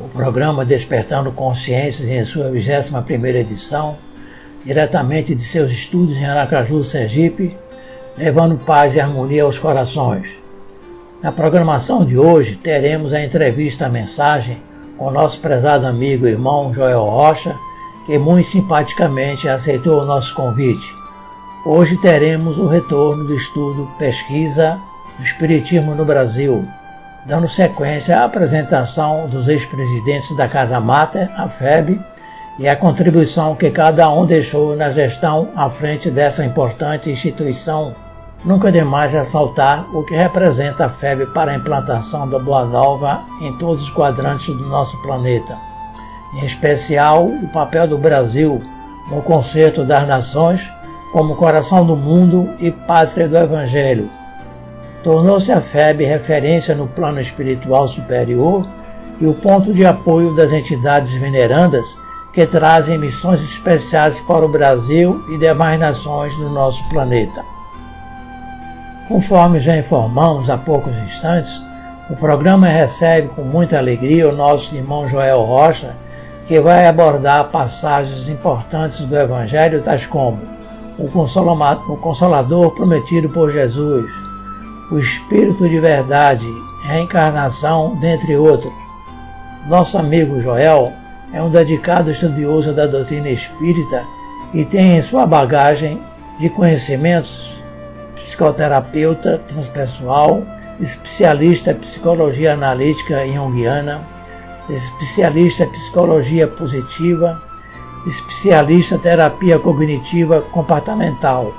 o programa Despertando Consciências em sua 21ª edição, diretamente de seus estúdios em Aracaju, Sergipe, levando paz e harmonia aos corações. Na programação de hoje teremos a entrevista a mensagem com nosso prezado amigo e irmão Joel Rocha, que muito simpaticamente aceitou o nosso convite. Hoje teremos o retorno do estudo Pesquisa do Espiritismo no Brasil, dando sequência à apresentação dos ex-presidentes da Casa Mata, a FEB, e a contribuição que cada um deixou na gestão à frente dessa importante instituição. Nunca demais ressaltar o que representa a FEB para a implantação da Boa Nova em todos os quadrantes do nosso planeta. Em especial, o papel do Brasil no concerto das nações como coração do mundo e pátria do Evangelho, tornou-se a FEB referência no plano espiritual superior e o ponto de apoio das entidades venerandas que trazem missões especiais para o Brasil e demais nações do nosso planeta. Conforme já informamos há poucos instantes, o programa recebe com muita alegria o nosso irmão Joel Rocha, que vai abordar passagens importantes do Evangelho, tais como o Consolador prometido por Jesus, o Espírito de Verdade, reencarnação, dentre outros. Nosso amigo Joel é um dedicado estudioso da doutrina espírita e tem em sua bagagem de conhecimentos psicoterapeuta transpessoal, especialista em psicologia analítica junguiana, especialista em psicologia positiva, especialista em terapia cognitiva comportamental,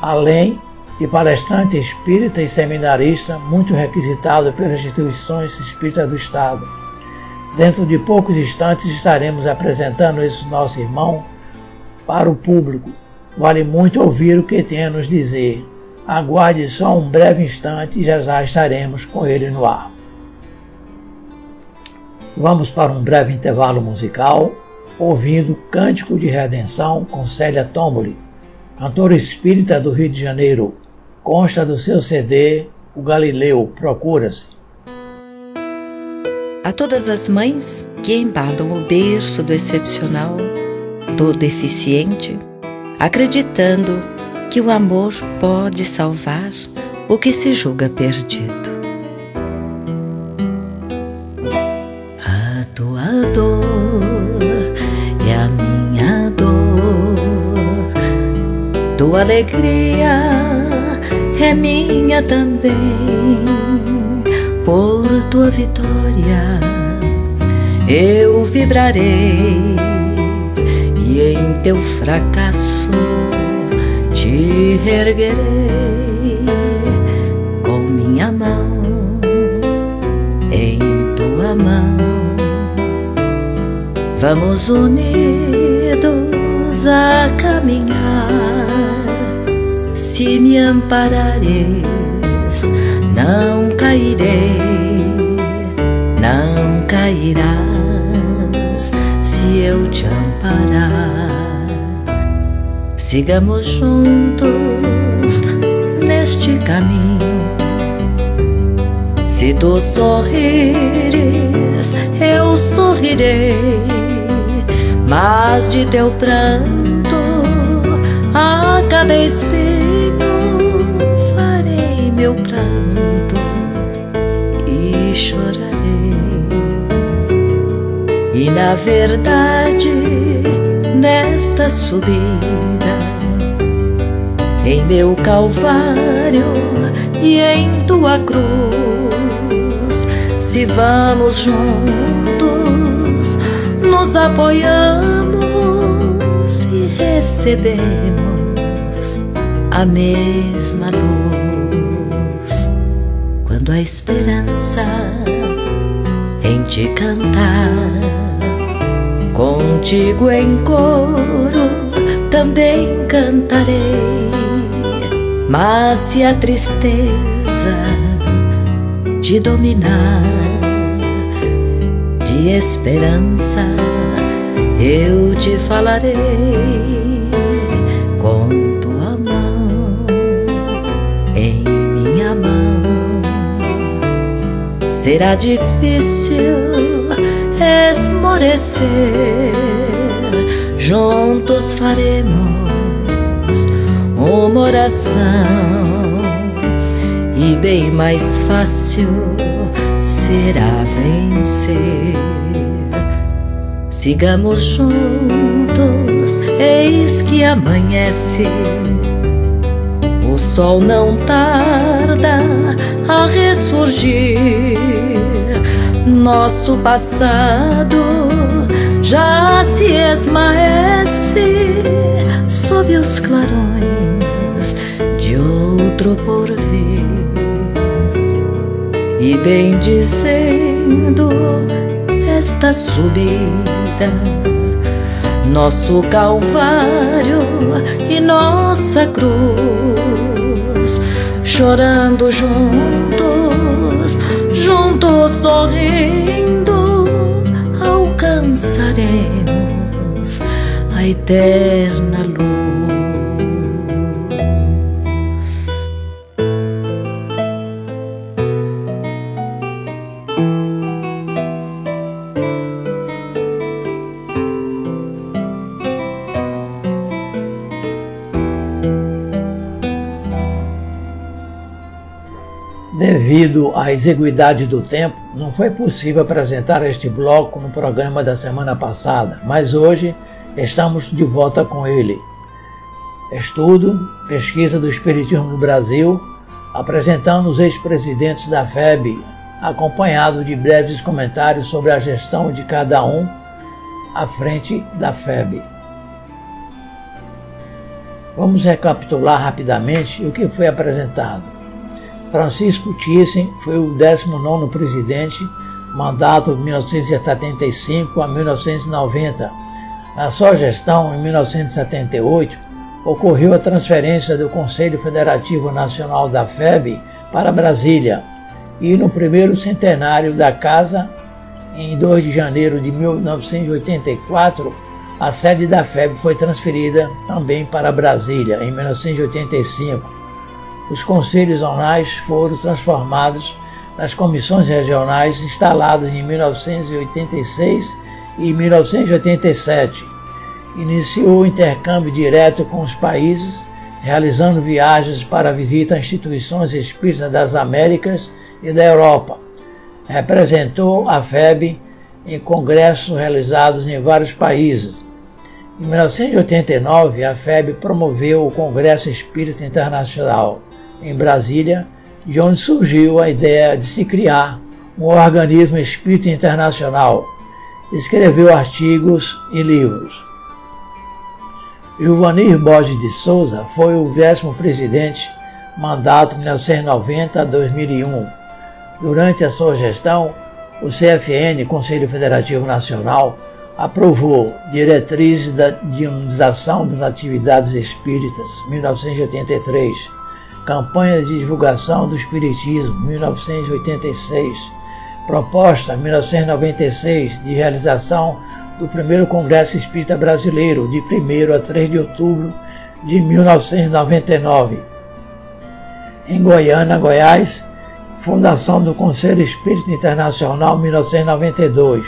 além e palestrante espírita e seminarista muito requisitado pelas instituições espíritas do Estado. Dentro de poucos instantes estaremos apresentando esse nosso irmão para o público. Vale muito ouvir o que tem a nos dizer. Aguarde só um breve instante e já já estaremos com ele no ar. Vamos para um breve intervalo musical, ouvindo Cântico de Redenção com Célia Tomboli, cantora espírita do Rio de Janeiro, Consta do seu CD O Galileu Procura-se. A todas as mães que embalam o berço do excepcional, todo eficiente, acreditando que o amor pode salvar o que se julga perdido. A tua dor é a minha dor, tua alegria é minha também. Por tua vitória eu vibrarei, e em teu fracasso te erguerei com minha mão em tua mão. Vamos unidos a caminhar se me amparares, não cairei, não cairás se eu te amparar. Sigamos juntos neste caminho. Se tu sorrires, eu sorrirei, mas de teu pranto a cada espelho pranto e chorarei. E na verdade, nesta subida, em meu calvário e em tua cruz, se vamos juntos, nos apoiamos e recebemos a mesma luz quando a esperança em te cantar. Contigo em coro também cantarei, mas se a tristeza te dominar de esperança, eu te falarei Será difícil esmorecer, juntos faremos uma oração e bem mais fácil será vencer. Sigamos juntos, eis que amanhece. O sol não tarda a ressurgir. Nosso passado já se esmaece sob os clarões de outro porvir. E bem dizendo esta subida, nosso Calvário e nossa cruz, chorando juntos, juntos sorrindo, alcançaremos a eterna luz. Exiguidade do tempo, não foi possível apresentar este bloco no programa da semana passada, mas hoje estamos de volta com ele. Estudo, pesquisa do Espiritismo no Brasil, apresentando os ex-presidentes da FEB, acompanhado de breves comentários sobre a gestão de cada um à frente da FEB. Vamos recapitular rapidamente o que foi apresentado. Francisco Thyssen foi o 19º presidente, mandato de 1975 a 1990. Na sua gestão, em 1978, ocorreu a transferência do Conselho Federativo Nacional da FEB para Brasília e no primeiro centenário da Casa, em 2 de janeiro de 1984, a sede da FEB foi transferida também para Brasília, em 1985 os conselhos zonais foram transformados nas comissões regionais instaladas em 1986 e 1987. Iniciou o intercâmbio direto com os países, realizando viagens para visita a instituições espíritas das Américas e da Europa. Representou a FEB em congressos realizados em vários países. Em 1989, a FEB promoveu o Congresso Espírita Internacional em Brasília, de onde surgiu a ideia de se criar um organismo espírita internacional. Escreveu artigos e livros. Giovanni Borges de Souza foi o décimo presidente, mandato 1990 a 2001. Durante a sua gestão, o CFN, Conselho Federativo Nacional, aprovou diretrizes da dinamização das atividades espíritas, 1983 Campanha de Divulgação do Espiritismo, 1986. Proposta, 1996, de realização do primeiro Congresso Espírita Brasileiro, de 1 a 3 de outubro de 1999. Em Goiânia, Goiás, fundação do Conselho Espírita Internacional, 1992.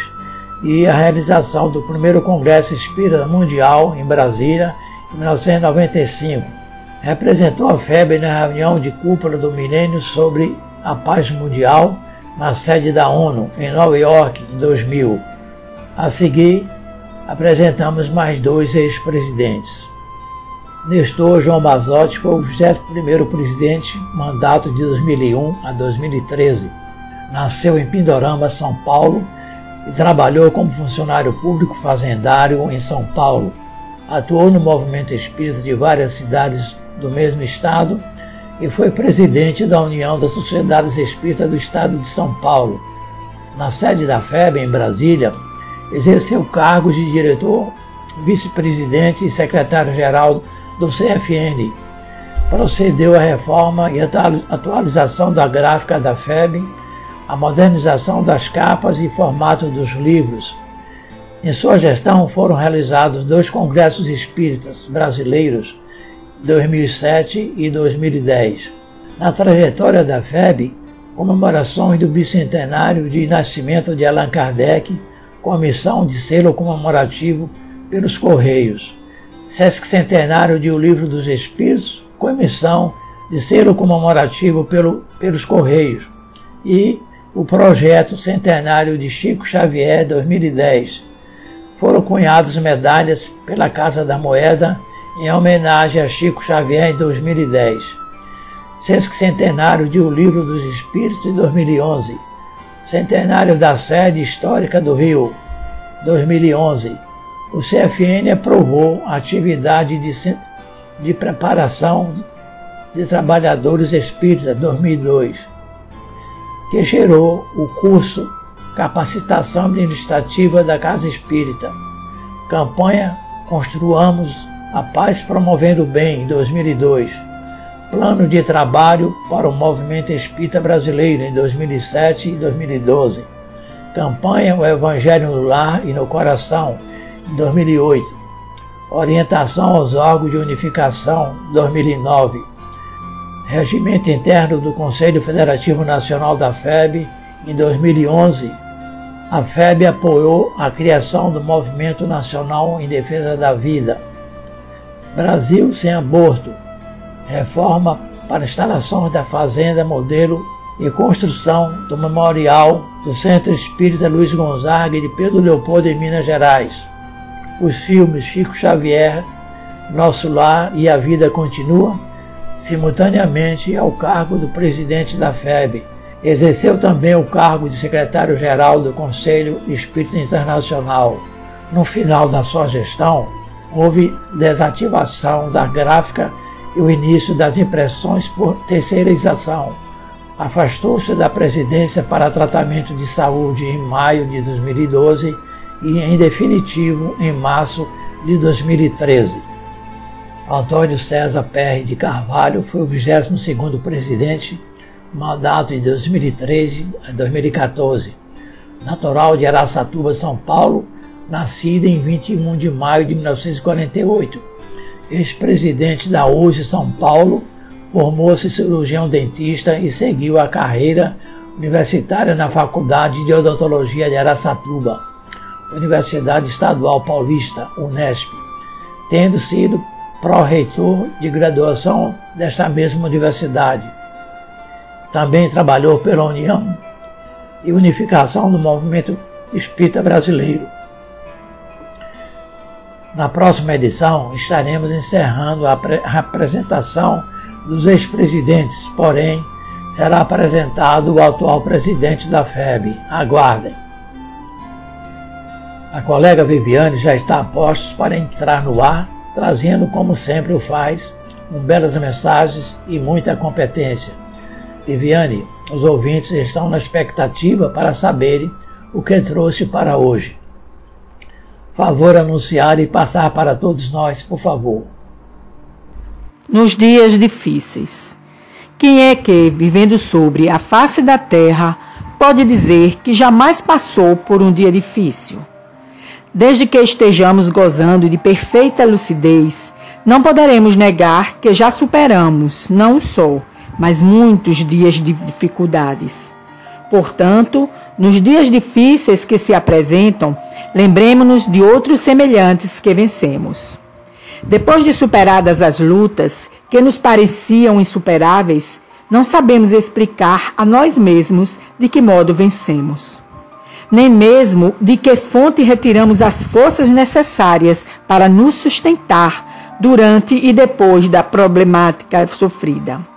E a realização do primeiro Congresso Espírita Mundial, em Brasília, em 1995 representou a FEB na reunião de cúpula do milênio sobre a paz mundial na sede da ONU, em Nova York, em 2000. A seguir, apresentamos mais dois ex-presidentes. Nestor João Basotti foi o 21º presidente, mandato de 2001 a 2013. Nasceu em Pindorama, São Paulo, e trabalhou como funcionário público fazendário em São Paulo. Atuou no movimento espírita de várias cidades do mesmo estado e foi presidente da União das Sociedades Espíritas do Estado de São Paulo. Na sede da FEB, em Brasília, exerceu cargos de diretor, vice-presidente e secretário-geral do CFN. Procedeu à reforma e atualização da gráfica da FEB, a modernização das capas e formato dos livros. Em sua gestão foram realizados dois congressos espíritas brasileiros, 2007 e 2010. Na trajetória da FEB, comemorações do bicentenário de nascimento de Allan Kardec, com a missão de selo comemorativo pelos Correios. Sesc Centenário de O Livro dos Espíritos, com de selo comemorativo pelo, pelos Correios. E o projeto Centenário de Chico Xavier 2010. Foram cunhados medalhas pela Casa da Moeda em homenagem a Chico Xavier em 2010 centenário de O Livro dos Espíritos de 2011, centenário da sede histórica do Rio, 2011. O CFN aprovou a atividade de, de preparação de trabalhadores espíritas 2002, que gerou o curso Capacitação Administrativa da Casa Espírita. Campanha Construamos a Paz Promovendo o Bem, 2002 Plano de Trabalho para o Movimento Espírita Brasileiro em 2007 e 2012. Campanha O Evangelho no Lar e no Coração em 2008. Orientação aos órgãos de unificação 2009. Regimento interno do Conselho Federativo Nacional da FEB em 2011. A FEB apoiou a criação do Movimento Nacional em Defesa da Vida. Brasil sem aborto reforma para instalações da fazenda modelo e construção do memorial do Centro Espírita Luiz Gonzaga e de Pedro Leopoldo em Minas Gerais. Os filmes Chico Xavier, Nosso Lar e A Vida Continua, simultaneamente ao cargo do presidente da FEB. Exerceu também o cargo de secretário-geral do Conselho Espírita Internacional. No final da sua gestão, houve desativação da gráfica e o início das impressões por terceirização. Afastou-se da presidência para tratamento de saúde em maio de 2012 e, em definitivo, em março de 2013. Antônio César Perry de Carvalho foi o 22º presidente, mandato de 2013 a 2014. Natural de Araçatuba, São Paulo, nascido em 21 de maio de 1948 ex-presidente da USE São Paulo, formou-se cirurgião dentista e seguiu a carreira universitária na Faculdade de Odontologia de Araçatuba, Universidade Estadual Paulista, Unesp, tendo sido pró-reitor de graduação desta mesma universidade. Também trabalhou pela União e Unificação do Movimento Espírita Brasileiro na próxima edição estaremos encerrando a apresentação dos ex-presidentes, porém será apresentado o atual presidente da FEB. Aguardem. A colega Viviane já está a postos para entrar no ar, trazendo, como sempre o faz, belas mensagens e muita competência. Viviane, os ouvintes estão na expectativa para saberem o que trouxe para hoje favor anunciar e passar para todos nós, por favor. Nos dias difíceis. Quem é que, vivendo sobre a face da terra, pode dizer que jamais passou por um dia difícil? Desde que estejamos gozando de perfeita lucidez, não poderemos negar que já superamos não só, mas muitos dias de dificuldades. Portanto, nos dias difíceis que se apresentam, lembremos-nos de outros semelhantes que vencemos. Depois de superadas as lutas que nos pareciam insuperáveis, não sabemos explicar a nós mesmos de que modo vencemos. Nem mesmo de que fonte retiramos as forças necessárias para nos sustentar durante e depois da problemática sofrida.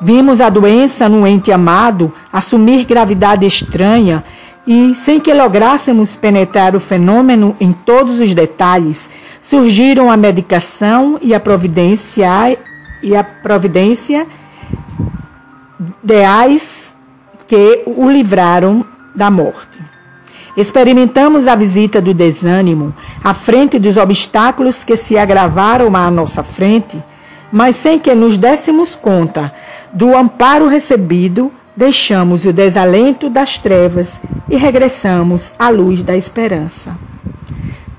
Vimos a doença no ente amado assumir gravidade estranha e, sem que lográssemos penetrar o fenômeno em todos os detalhes, surgiram a medicação e a providência e a providência ideais que o livraram da morte. Experimentamos a visita do desânimo à frente dos obstáculos que se agravaram à nossa frente, mas sem que nos dessemos conta do amparo recebido, deixamos o desalento das trevas e regressamos à luz da esperança.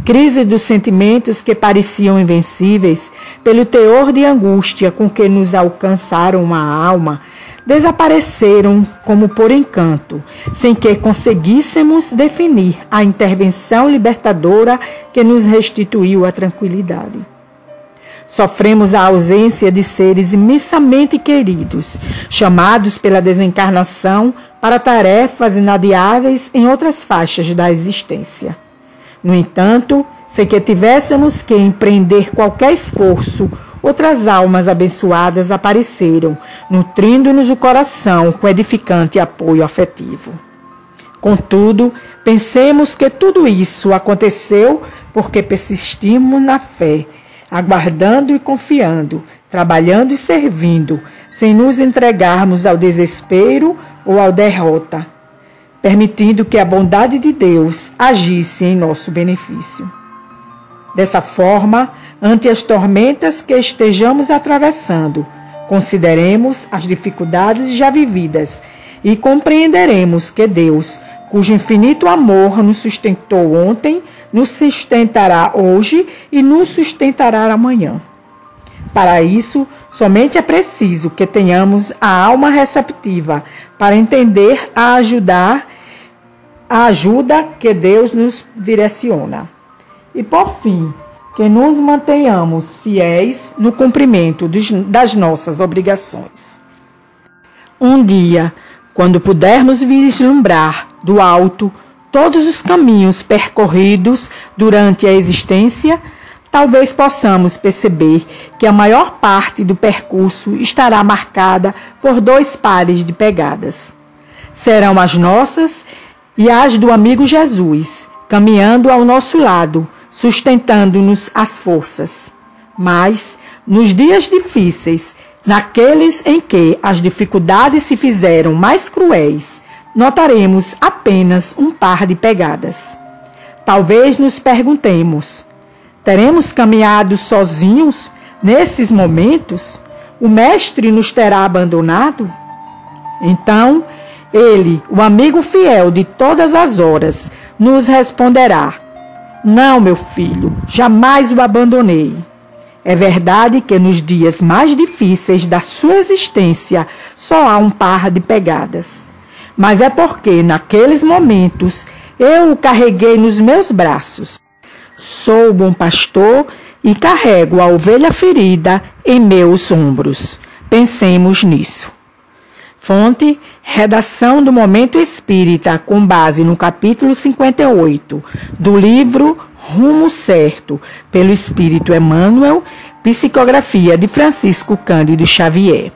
Crise dos sentimentos que pareciam invencíveis, pelo teor de angústia com que nos alcançaram a alma, desapareceram como por encanto, sem que conseguíssemos definir a intervenção libertadora que nos restituiu a tranquilidade. Sofremos a ausência de seres imensamente queridos, chamados pela desencarnação para tarefas inadiáveis em outras faixas da existência. No entanto, sem que tivéssemos que empreender qualquer esforço, outras almas abençoadas apareceram, nutrindo-nos o coração com edificante apoio afetivo. Contudo, pensemos que tudo isso aconteceu porque persistimos na fé, aguardando e confiando, trabalhando e servindo, sem nos entregarmos ao desespero ou à derrota, permitindo que a bondade de Deus agisse em nosso benefício. Dessa forma, ante as tormentas que estejamos atravessando, consideremos as dificuldades já vividas e compreenderemos que Deus, cujo infinito amor nos sustentou ontem, nos sustentará hoje e nos sustentará amanhã. Para isso, somente é preciso que tenhamos a alma receptiva para entender a ajudar a ajuda que Deus nos direciona. E por fim, que nos mantenhamos fiéis no cumprimento das nossas obrigações. Um dia, quando pudermos vislumbrar do alto todos os caminhos percorridos durante a existência, talvez possamos perceber que a maior parte do percurso estará marcada por dois pares de pegadas. Serão as nossas e as do amigo Jesus, caminhando ao nosso lado sustentando-nos as forças. Mas, nos dias difíceis, naqueles em que as dificuldades se fizeram mais cruéis, notaremos apenas um par de pegadas. Talvez nos perguntemos: teremos caminhado sozinhos nesses momentos? O Mestre nos terá abandonado? Então, ele, o amigo fiel de todas as horas, nos responderá: não, meu filho, jamais o abandonei. É verdade que nos dias mais difíceis da sua existência só há um par de pegadas. Mas é porque, naqueles momentos, eu o carreguei nos meus braços. Sou o bom pastor e carrego a ovelha ferida em meus ombros. Pensemos nisso. Fonte: Redação do Momento Espírita, com base no capítulo 58 do livro Rumo Certo, pelo Espírito Emmanuel, psicografia de Francisco Cândido Xavier.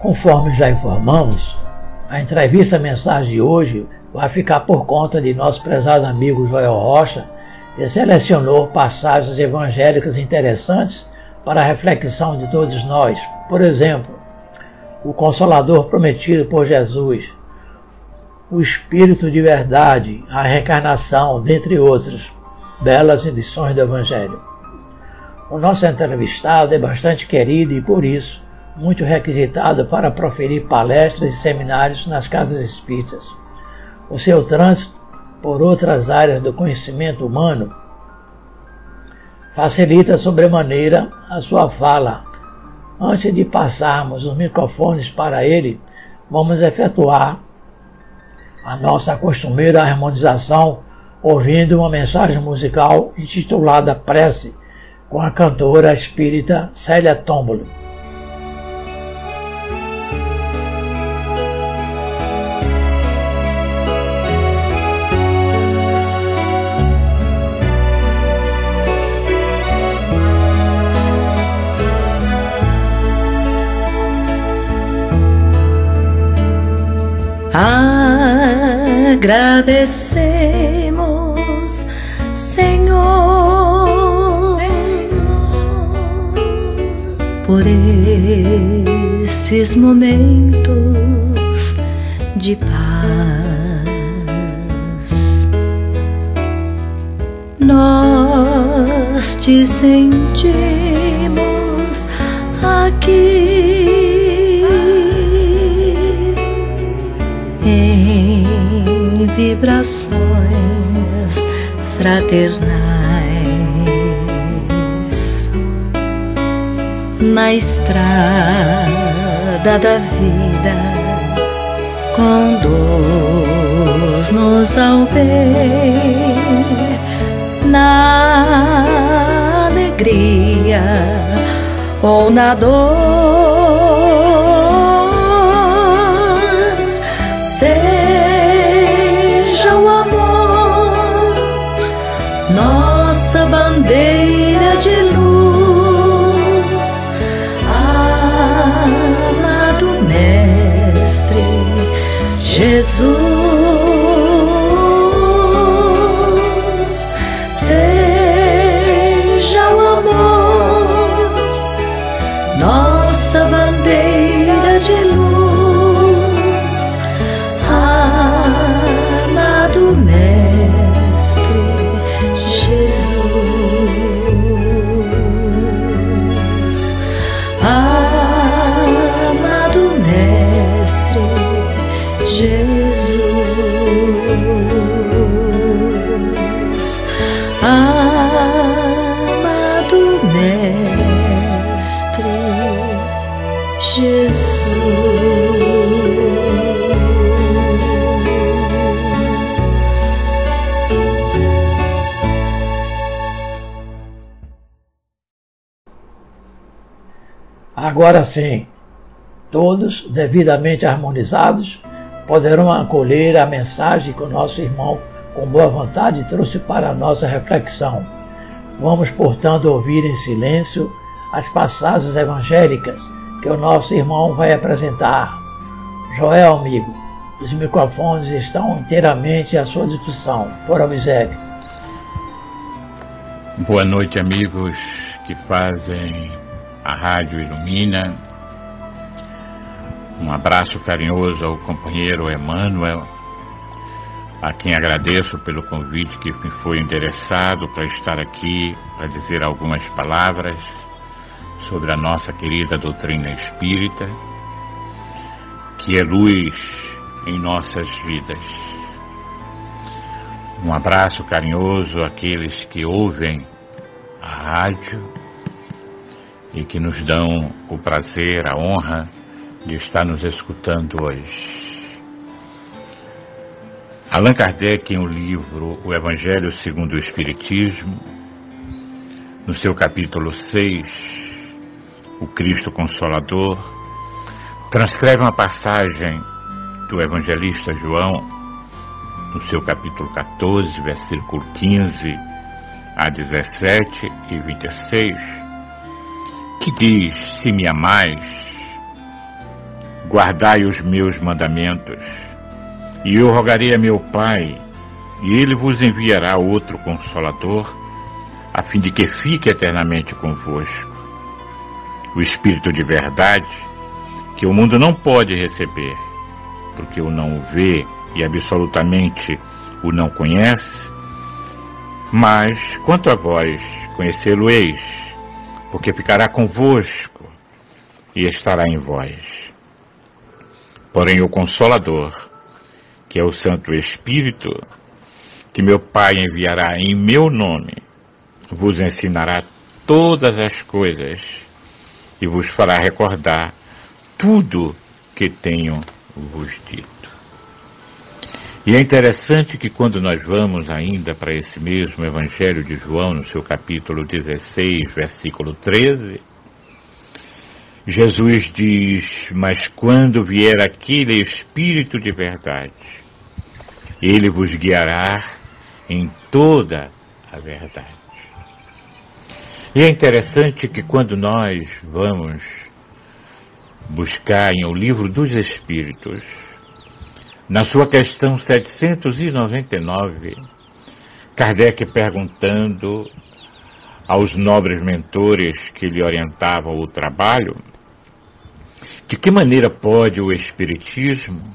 Conforme já informamos, a entrevista mensagem de hoje vai ficar por conta de nosso prezado amigo Joel Rocha, que selecionou passagens evangélicas interessantes para a reflexão de todos nós. Por exemplo, o Consolador prometido por Jesus, o Espírito de Verdade, a reencarnação, dentre outros, belas edições do Evangelho. O nosso entrevistado é bastante querido e, por isso, muito requisitado para proferir palestras e seminários nas casas espíritas. O seu trânsito por outras áreas do conhecimento humano facilita sobremaneira a sua fala. Antes de passarmos os microfones para ele, vamos efetuar a nossa costumeira harmonização ouvindo uma mensagem musical intitulada Prece com a cantora espírita Célia Tomboli agradecemos, Senhor, por esses momentos de paz. Nós te sentimos vibrações fraternais na estrada da vida conduz-nos ao bem na alegria ou na dor. Jesus. Agora sim, todos, devidamente harmonizados, poderão acolher a mensagem que o nosso irmão, com boa vontade, trouxe para a nossa reflexão. Vamos, portanto, ouvir em silêncio as passagens evangélicas que o nosso irmão vai apresentar. Joel, amigo, os microfones estão inteiramente à sua disposição. Por obséquio. Boa noite, amigos que fazem a Rádio Ilumina. Um abraço carinhoso ao companheiro Emanuel, a quem agradeço pelo convite que me foi endereçado para estar aqui para dizer algumas palavras sobre a nossa querida doutrina espírita, que é luz em nossas vidas. Um abraço carinhoso àqueles que ouvem a rádio e que nos dão o prazer, a honra de estar nos escutando hoje. Allan Kardec, em o um livro O Evangelho segundo o Espiritismo, no seu capítulo 6, O Cristo Consolador, transcreve uma passagem do evangelista João, no seu capítulo 14, versículo 15 a 17 e 26, que diz: Se me amais, guardai os meus mandamentos. E eu rogarei a meu Pai, e ele vos enviará outro consolador, a fim de que fique eternamente convosco. O Espírito de verdade, que o mundo não pode receber, porque o não vê e absolutamente o não conhece, mas quanto a vós, conhecê-lo-eis porque ficará convosco e estará em vós. Porém, o Consolador, que é o Santo Espírito, que meu Pai enviará em meu nome, vos ensinará todas as coisas e vos fará recordar tudo que tenho vos dito. E é interessante que quando nós vamos ainda para esse mesmo Evangelho de João, no seu capítulo 16, versículo 13, Jesus diz: Mas quando vier aquele Espírito de verdade, ele vos guiará em toda a verdade. E é interessante que quando nós vamos buscar em o livro dos Espíritos, na sua questão 799, Kardec perguntando aos nobres mentores que lhe orientavam o trabalho, de que maneira pode o Espiritismo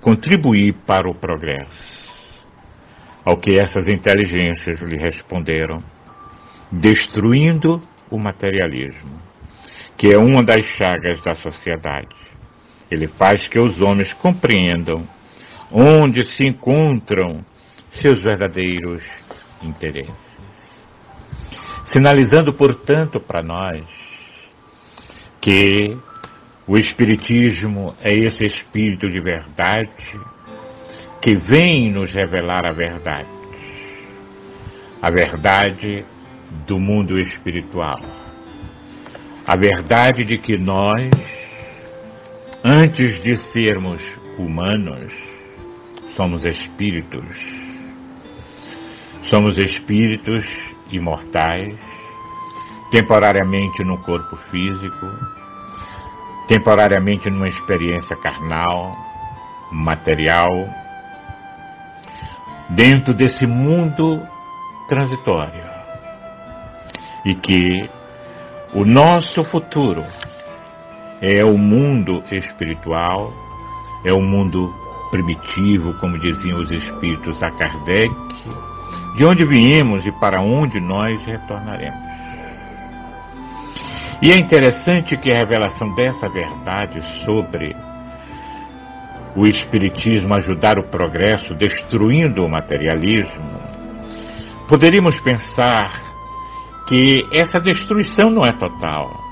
contribuir para o progresso? Ao que essas inteligências lhe responderam, destruindo o materialismo, que é uma das chagas da sociedade. Ele faz que os homens compreendam onde se encontram seus verdadeiros interesses. Sinalizando, portanto, para nós que o Espiritismo é esse espírito de verdade que vem nos revelar a verdade. A verdade do mundo espiritual. A verdade de que nós, antes de sermos humanos, somos espíritos. Somos espíritos imortais, temporariamente no corpo físico, temporariamente numa experiência carnal, material, dentro desse mundo transitório. E que o nosso futuro é o mundo espiritual, é o mundo primitivo, como diziam os espíritos a Kardec, de onde viemos e para onde nós retornaremos. E é interessante que a revelação dessa verdade sobre o Espiritismo ajudar o progresso, destruindo o materialismo, poderíamos pensar que essa destruição não é total,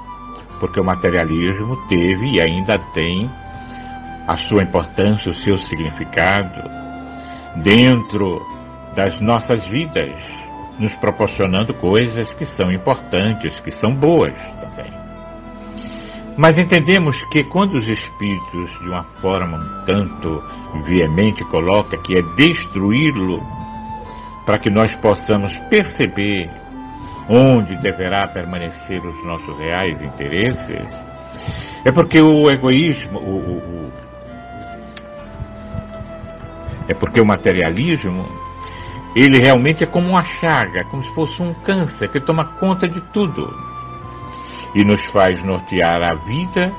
porque o materialismo teve e ainda tem a sua importância, o seu significado dentro das nossas vidas, nos proporcionando coisas que são importantes, que são boas também. Mas entendemos que quando os espíritos, de uma forma um tanto veemente, coloca que é destruí-lo para que nós possamos perceber onde deverá permanecer os nossos reais interesses, é porque o egoísmo, o, o, é porque o materialismo ele realmente é como uma chaga, como se fosse um câncer que toma conta de tudo e nos faz nortear a vida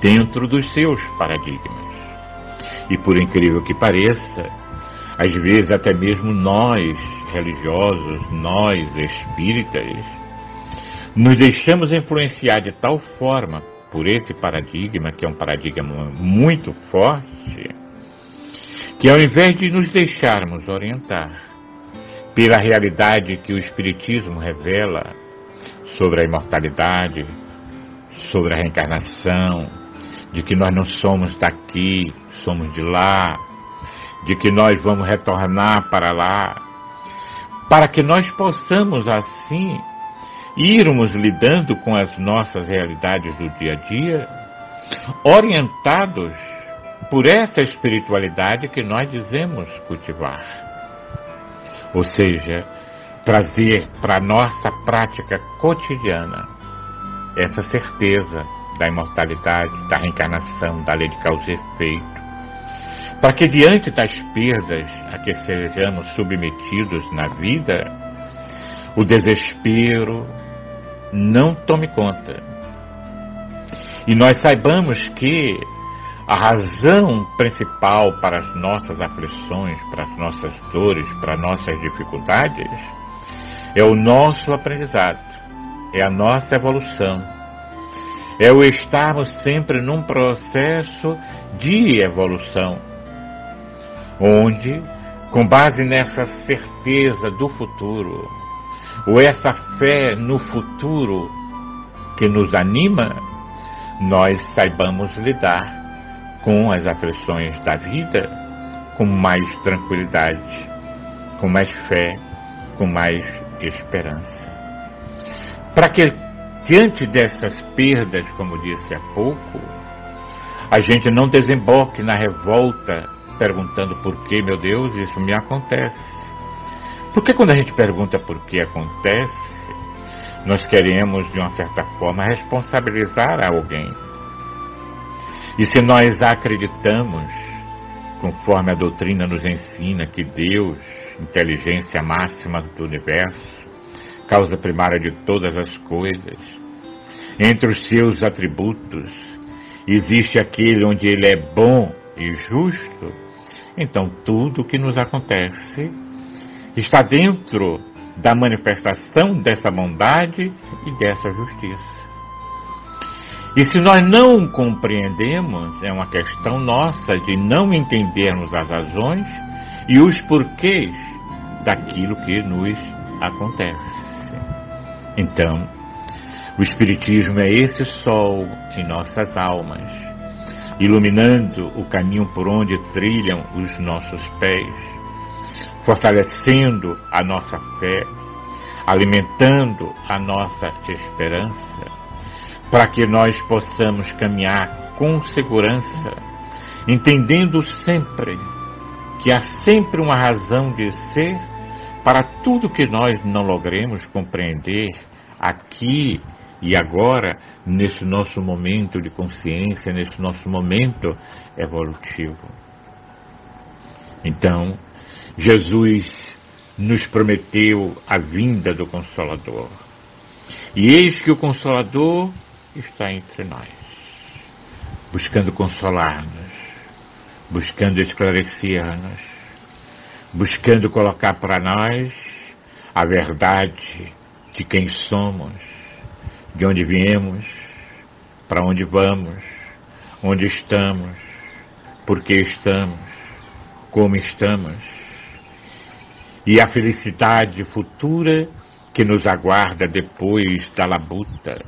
dentro dos seus paradigmas. E por incrível que pareça, às vezes até mesmo nós religiosos, nós espíritas, nos deixamos influenciar de tal forma por esse paradigma, que é um paradigma muito forte, que ao invés de nos deixarmos orientar pela realidade que o Espiritismo revela sobre a imortalidade, sobre a reencarnação, de que nós não somos daqui, somos de lá, de que nós vamos retornar para lá, para que nós possamos assim irmos lidando com as nossas realidades do dia a dia, orientados por essa espiritualidade que nós dizemos cultivar. Ou seja, trazer para a nossa prática cotidiana essa certeza da imortalidade, da reencarnação, da lei de causa e efeito, para que diante das perdas a que sejamos submetidos na vida, o desespero não tome conta. E nós saibamos que a razão principal para as nossas aflições, para as nossas dores, para as nossas dificuldades, é o nosso aprendizado, é a nossa evolução, é o estarmos sempre num processo de evolução, onde, com base nessa certeza do futuro, ou essa fé no futuro que nos anima, nós saibamos lidar com as aflições da vida com mais tranquilidade, com mais fé, com mais esperança. Para que, diante dessas perdas, como disse há pouco, a gente não desemboque na revolta perguntando por que, meu Deus, isso me acontece. Porque quando a gente pergunta por que acontece, nós queremos, de uma certa forma, responsabilizar alguém e se nós acreditamos, conforme a doutrina nos ensina, que Deus, inteligência máxima do universo, causa primária de todas as coisas, entre os seus atributos, existe aquele onde ele é bom e justo, então tudo o que nos acontece está dentro da manifestação dessa bondade e dessa justiça. E se nós não compreendemos, é uma questão nossa de não entendermos as razões e os porquês daquilo que nos acontece. Então, o Espiritismo é esse sol em nossas almas, iluminando o caminho por onde trilham os nossos pés, fortalecendo a nossa fé, alimentando a nossa esperança, para que nós possamos caminhar com segurança, entendendo sempre que há sempre uma razão de ser para tudo que nós não logremos compreender aqui e agora, nesse nosso momento de consciência, nesse nosso momento evolutivo. Então, Jesus nos prometeu a vinda do Consolador. E eis que o Consolador está entre nós, buscando consolar-nos, buscando esclarecer-nos, buscando colocar para nós a verdade de quem somos, de onde viemos, para onde vamos, onde estamos, por que estamos, como estamos, e a felicidade futura que nos aguarda depois da labuta.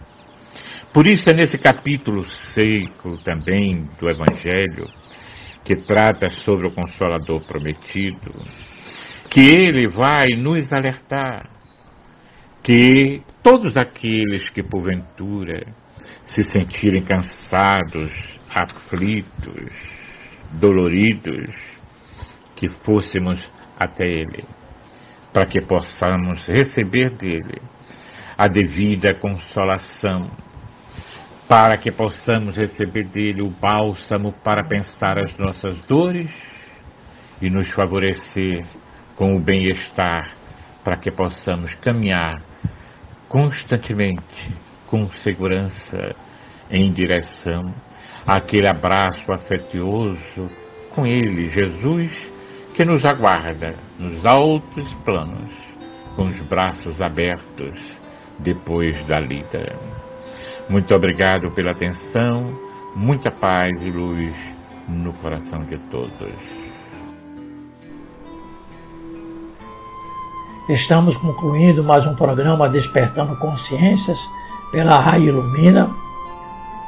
Por isso é nesse capítulo seco também do Evangelho, que trata sobre o Consolador prometido, que ele vai nos alertar que todos aqueles que porventura se sentirem cansados, aflitos, doloridos, que fôssemos até Ele, para que possamos receber dele a devida consolação, para que possamos receber dele o bálsamo para pensar as nossas dores e nos favorecer com o bem-estar, para que possamos caminhar constantemente, com segurança, em direção àquele abraço afetuoso com Ele, Jesus, que nos aguarda nos altos planos, com os braços abertos depois da lida. Muito obrigado pela atenção, muita paz e luz no coração de todos. Estamos concluindo mais um programa Despertando Consciências pela Rádio Ilumina.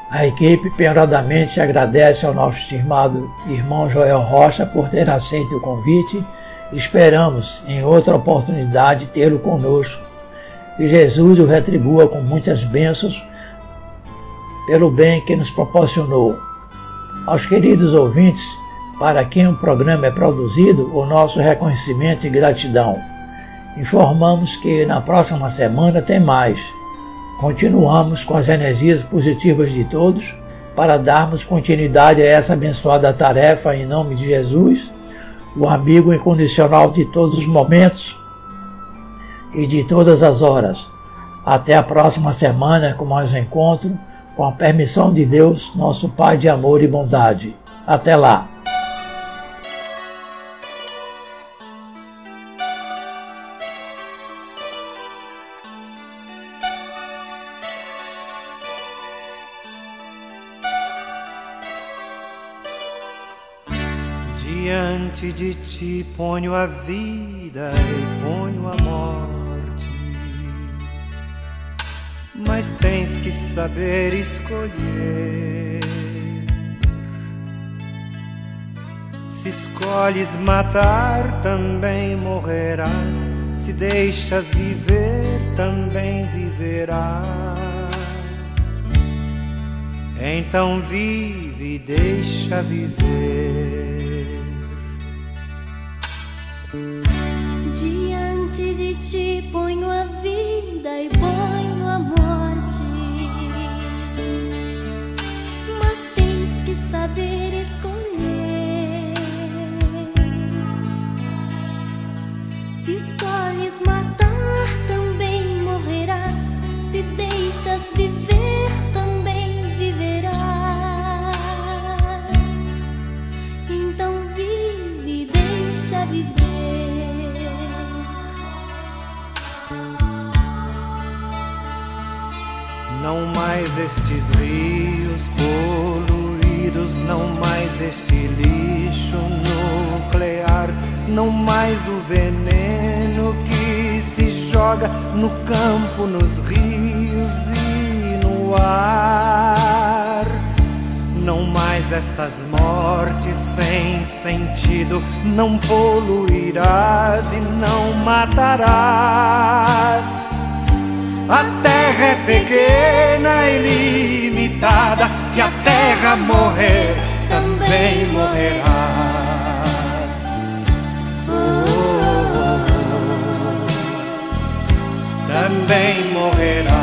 A equipe penhoradamente agradece ao nosso estimado irmão Joel Rocha por ter aceito o convite. Esperamos, em outra oportunidade, tê-lo conosco. Que Jesus o retribua com muitas bênçãos pelo bem que nos proporcionou. Aos queridos ouvintes, para quem o programa é produzido, o nosso reconhecimento e gratidão informamos que na próxima semana tem mais. Continuamos com as energias positivas de todos para darmos continuidade a essa abençoada tarefa em nome de Jesus, o amigo incondicional de todos os momentos e de todas as horas. Até a próxima semana com mais um encontro, com a permissão de Deus, nosso Pai de amor e bondade. Até lá! De ti ponho a vida e ponho a morte. Mas tens que saber escolher. Se escolhes matar, também morrerás. Se deixas viver, também viverás. Então vive e deixa viver. thank you mais estes rios poluídos, não mais este lixo nuclear, não mais o veneno que se joga no campo, nos rios e no ar. Não mais estas mortes sem sentido, não poluirás e não matarás. A terra é pequena e limitada, se a terra morrer, também morrerás. Oh, também morrerás.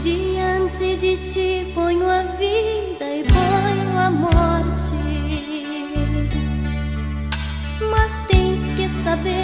Diante de ti ponho a vida e ponho a morte. Mas tens que saber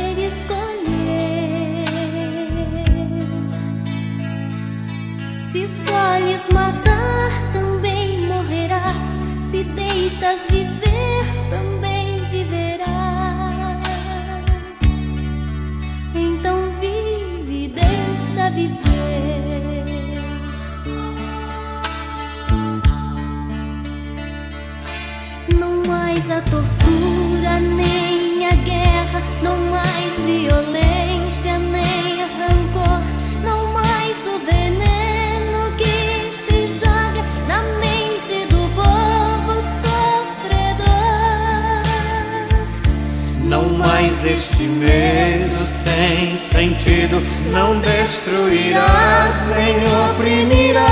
Este medo sem sentido, não destruirás nem oprimirás.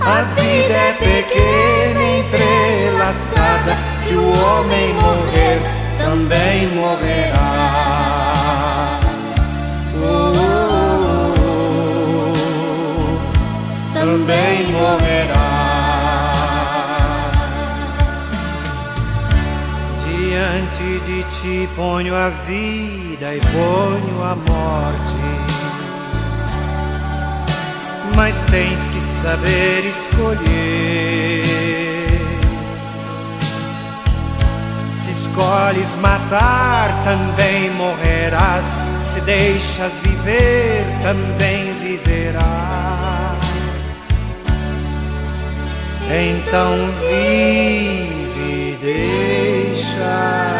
A vida é pequena, entrelaçada. Se o homem morrer, também morrerá. Oh, oh, oh, também morrerá. de ti ponho a vida e ponho a morte. Mas tens que saber escolher. Se escolhes matar, também morrerás. Se deixas viver, também viverás. Então vive, deixa.